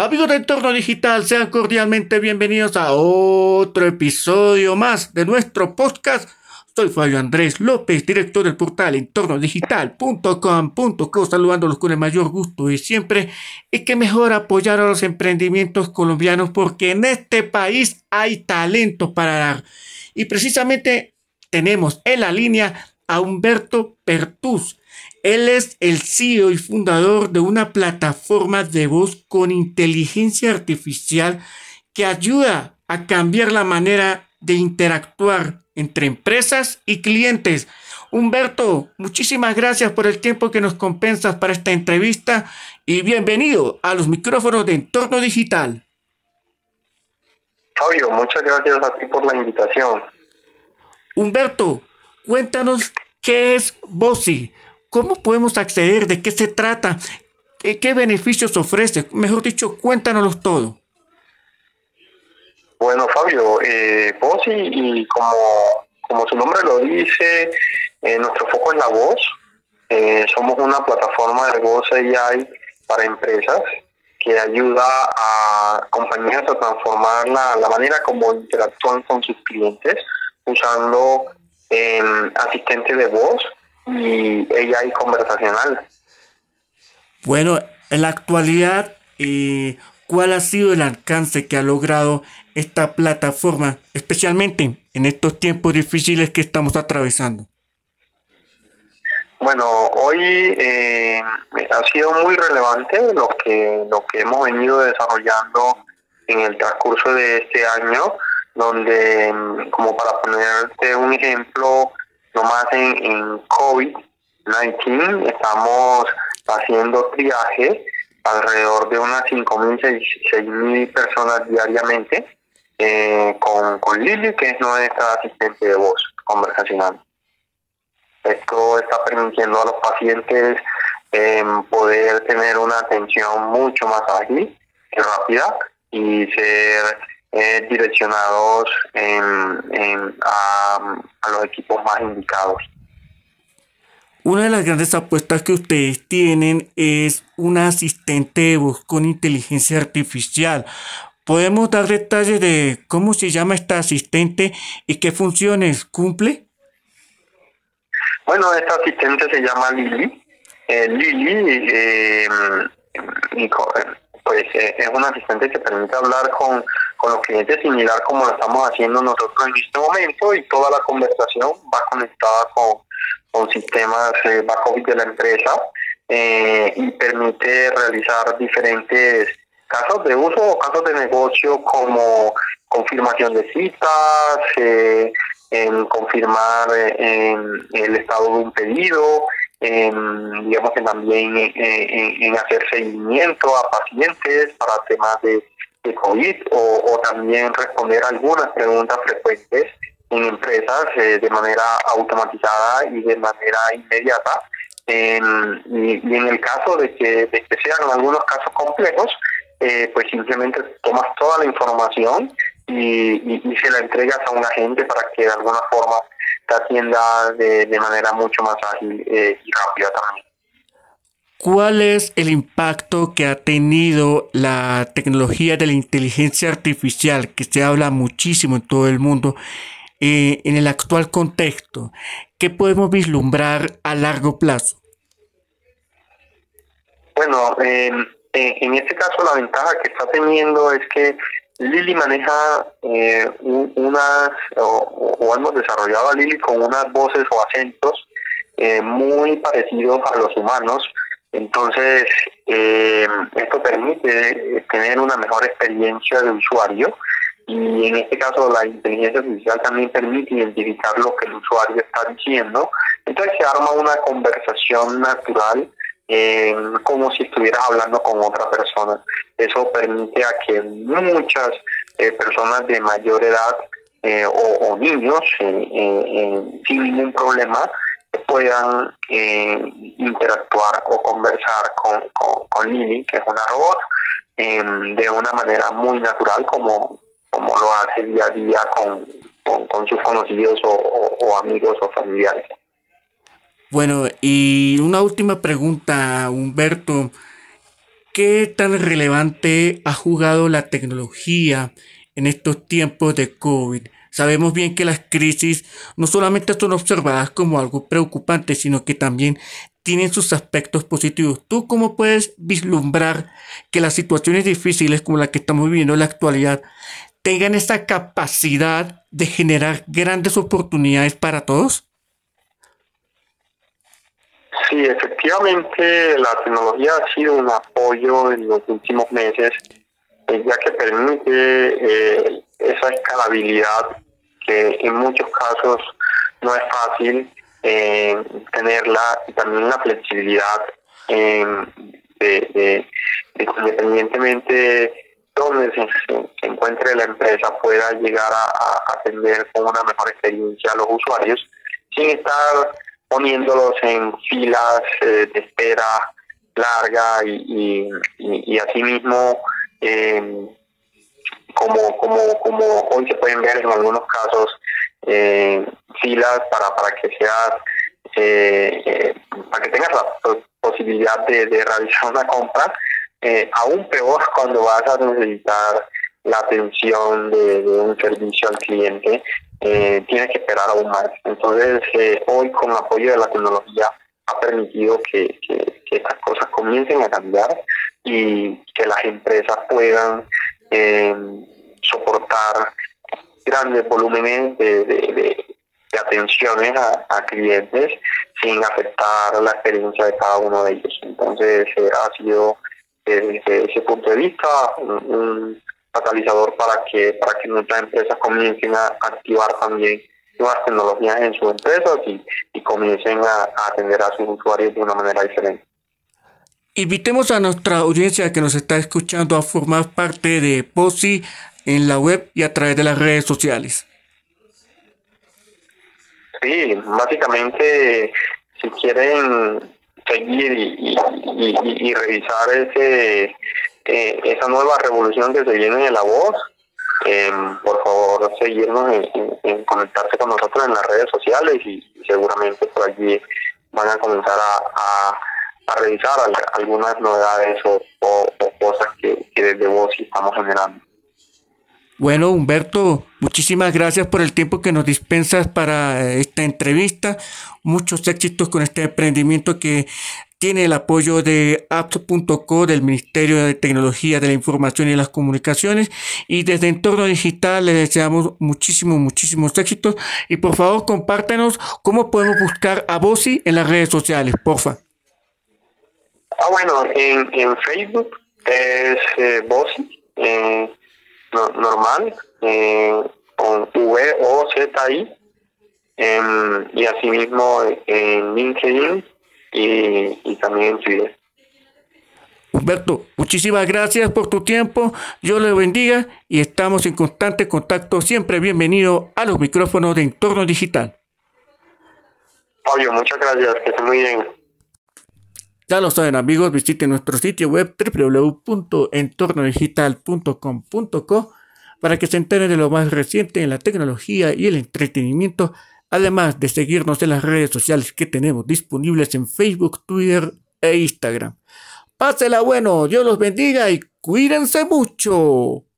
Amigos de Entorno Digital, sean cordialmente bienvenidos a otro episodio más de nuestro podcast. Soy Fabio Andrés López, director del portal entornodigital.com.co, saludándolos con el mayor gusto y siempre. Y que mejor apoyar a los emprendimientos colombianos porque en este país hay talento para dar. Y precisamente tenemos en la línea a Humberto Pertús. Él es el CEO y fundador de una plataforma de voz con inteligencia artificial que ayuda a cambiar la manera de interactuar entre empresas y clientes. Humberto, muchísimas gracias por el tiempo que nos compensas para esta entrevista y bienvenido a los micrófonos de Entorno Digital. Fabio, muchas gracias a ti por la invitación. Humberto, cuéntanos qué es Bosi, cómo podemos acceder, de qué se trata, qué, beneficios ofrece. Mejor dicho, cuéntanos todo. Bueno, Fabio, eh, Bosi, y como, como su nombre lo dice, eh, nuestro foco es la voz. Eh, somos una plataforma de voz AI para empresas que ayuda a compañías a transformar la, la manera como interactúan con sus clientes usando eh, asistente de voz y AI conversacional. Bueno, en la actualidad, eh, ¿cuál ha sido el alcance que ha logrado esta plataforma, especialmente en estos tiempos difíciles que estamos atravesando? Bueno, hoy eh, ha sido muy relevante lo que lo que hemos venido desarrollando en el transcurso de este año donde, mm, como para ponerte un ejemplo, nomás en, en COVID-19 estamos haciendo triaje alrededor de unas 5.000, 6.000 personas diariamente eh, con, con Lili, que es nuestra asistente de voz conversacional. Esto está permitiendo a los pacientes eh, poder tener una atención mucho más ágil y rápida y ser eh, direccionados en, a, los equipos más indicados. Una de las grandes apuestas que ustedes tienen es un asistente de voz con inteligencia artificial. ¿Podemos dar detalles de cómo se llama esta asistente y qué funciones cumple? Bueno, esta asistente se llama Lili. Eh, Lili eh, pues eh, es un asistente que permite hablar con, con los clientes similar como lo estamos haciendo nosotros en este momento y toda la conversación va conectada con, con sistemas eh, back office de la empresa eh, y permite realizar diferentes casos de uso o casos de negocio como confirmación de citas, eh, en confirmar en el estado de un pedido, en, digamos que también en, hacer seguimiento a pacientes para temas de, COVID o, también responder algunas preguntas frecuentes en empresas eh, de manera automatizada y de manera inmediata. En, y, en el caso de que, de que sean algunos casos complejos, eh, pues simplemente tomas toda la información y, y, se la entregas a un agente para que de alguna forma atienda de, de manera mucho más ágil eh, y rápida también. ¿Cuál es el impacto que ha tenido la tecnología de la inteligencia artificial, que se habla muchísimo en todo el mundo, eh, en el actual contexto? ¿Qué podemos vislumbrar a largo plazo? Bueno, en este caso la ventaja que está teniendo es que Lili maneja eh, unas, o, hemos desarrollado a Lili con unas voces o acentos eh, muy parecidos a los humanos. Entonces, eh, esto permite tener una mejor experiencia de usuario y en este caso la inteligencia artificial también permite identificar lo que el usuario está diciendo. Entonces se arma una conversación natural eh, como si estuvieras hablando con otra persona. Eso permite a que muchas eh, personas de mayor edad eh, o, niños sin ningún problema puedan interactuar o conversar con, con, Lili, que es una robot, de una manera muy natural como, como lo hace día a día con, con, sus conocidos o amigos o familiares. Bueno, y una última pregunta, Humberto. ¿qué tan relevante ha jugado la tecnología en estos tiempos de COVID? Sabemos bien que las crisis no solamente son observadas como algo preocupante, sino que también tienen sus aspectos positivos. ¿Tú cómo puedes vislumbrar que las situaciones difíciles como la que estamos viviendo en la actualidad tengan esa capacidad de generar grandes oportunidades para todos? Sí, efectivamente la tecnología ha sido un apoyo en los últimos meses, ya que permite eh, esa escalabilidad que en muchos casos no es fácil eh, tenerla y también la flexibilidad de, de, independientemente donde se, encuentre la empresa pueda llegar a, atender con una mejor experiencia a los usuarios sin estar poniéndolos en filas eh, de espera larga y, y, y, asimismo eh, como, como, como hoy se pueden ver en algunos casos eh, filas para, para que seas eh, eh, para que tengas la posibilidad de, de realizar una compra eh, aún peor cuando vas a necesitar la atención de, un servicio al cliente, eh, que esperar aún más. Entonces, eh, hoy con apoyo de la tecnología ha permitido que, que, estas cosas comiencen a cambiar y que las empresas puedan eh, soportar grandes volúmenes de, de, atenciones a, a, clientes sin afectar la experiencia de cada uno de ellos. Entonces, ha sido desde ese punto de vista un, catalizador para que para que nuestras empresas comiencen a activar también nuevas tecnologías en sus empresas y, y comiencen a, atender a sus usuarios de una manera diferente. Invitemos a nuestra audiencia que nos está escuchando a formar parte de POSI en la web y a través de las redes sociales. Sí, básicamente, si quieren seguir y, revisar ese eh, esa nueva revolución que se viene de la voz. Em, por favor, seguirnos en, conectarse con nosotros en las redes sociales y, seguramente por allí van a comenzar a, revisar algunas novedades o, cosas que, que desde voz estamos generando. Bueno, Humberto, muchísimas gracias por el tiempo que nos dispensas para eh, esta entrevista. Muchos éxitos con este emprendimiento que tiene el apoyo de apps.co del Ministerio de Tecnología de la Información y las Comunicaciones y desde Entorno Digital le deseamos muchísimos, muchísimos éxitos y por favor compártenos cómo podemos buscar a Bosi en las redes sociales, porfa. Ah, bueno, en, en Facebook es eh, eh normal, eh, con V O Z I, em, y asimismo en LinkedIn y, también en Twitter. Humberto, muchísimas gracias por tu tiempo. Yo le bendiga y estamos en constante contacto. Siempre bienvenido a los micrófonos de Entorno Digital. Fabio, muchas gracias. Que esté muy bien. Ya lo saben amigos, visiten nuestro sitio web www.entornodigital.com.co para que se enteren de lo más reciente en la tecnología y el entretenimiento, además de seguirnos en las redes sociales que tenemos disponibles en Facebook, Twitter e Instagram. Pásela bueno, Dios los bendiga y cuídense mucho.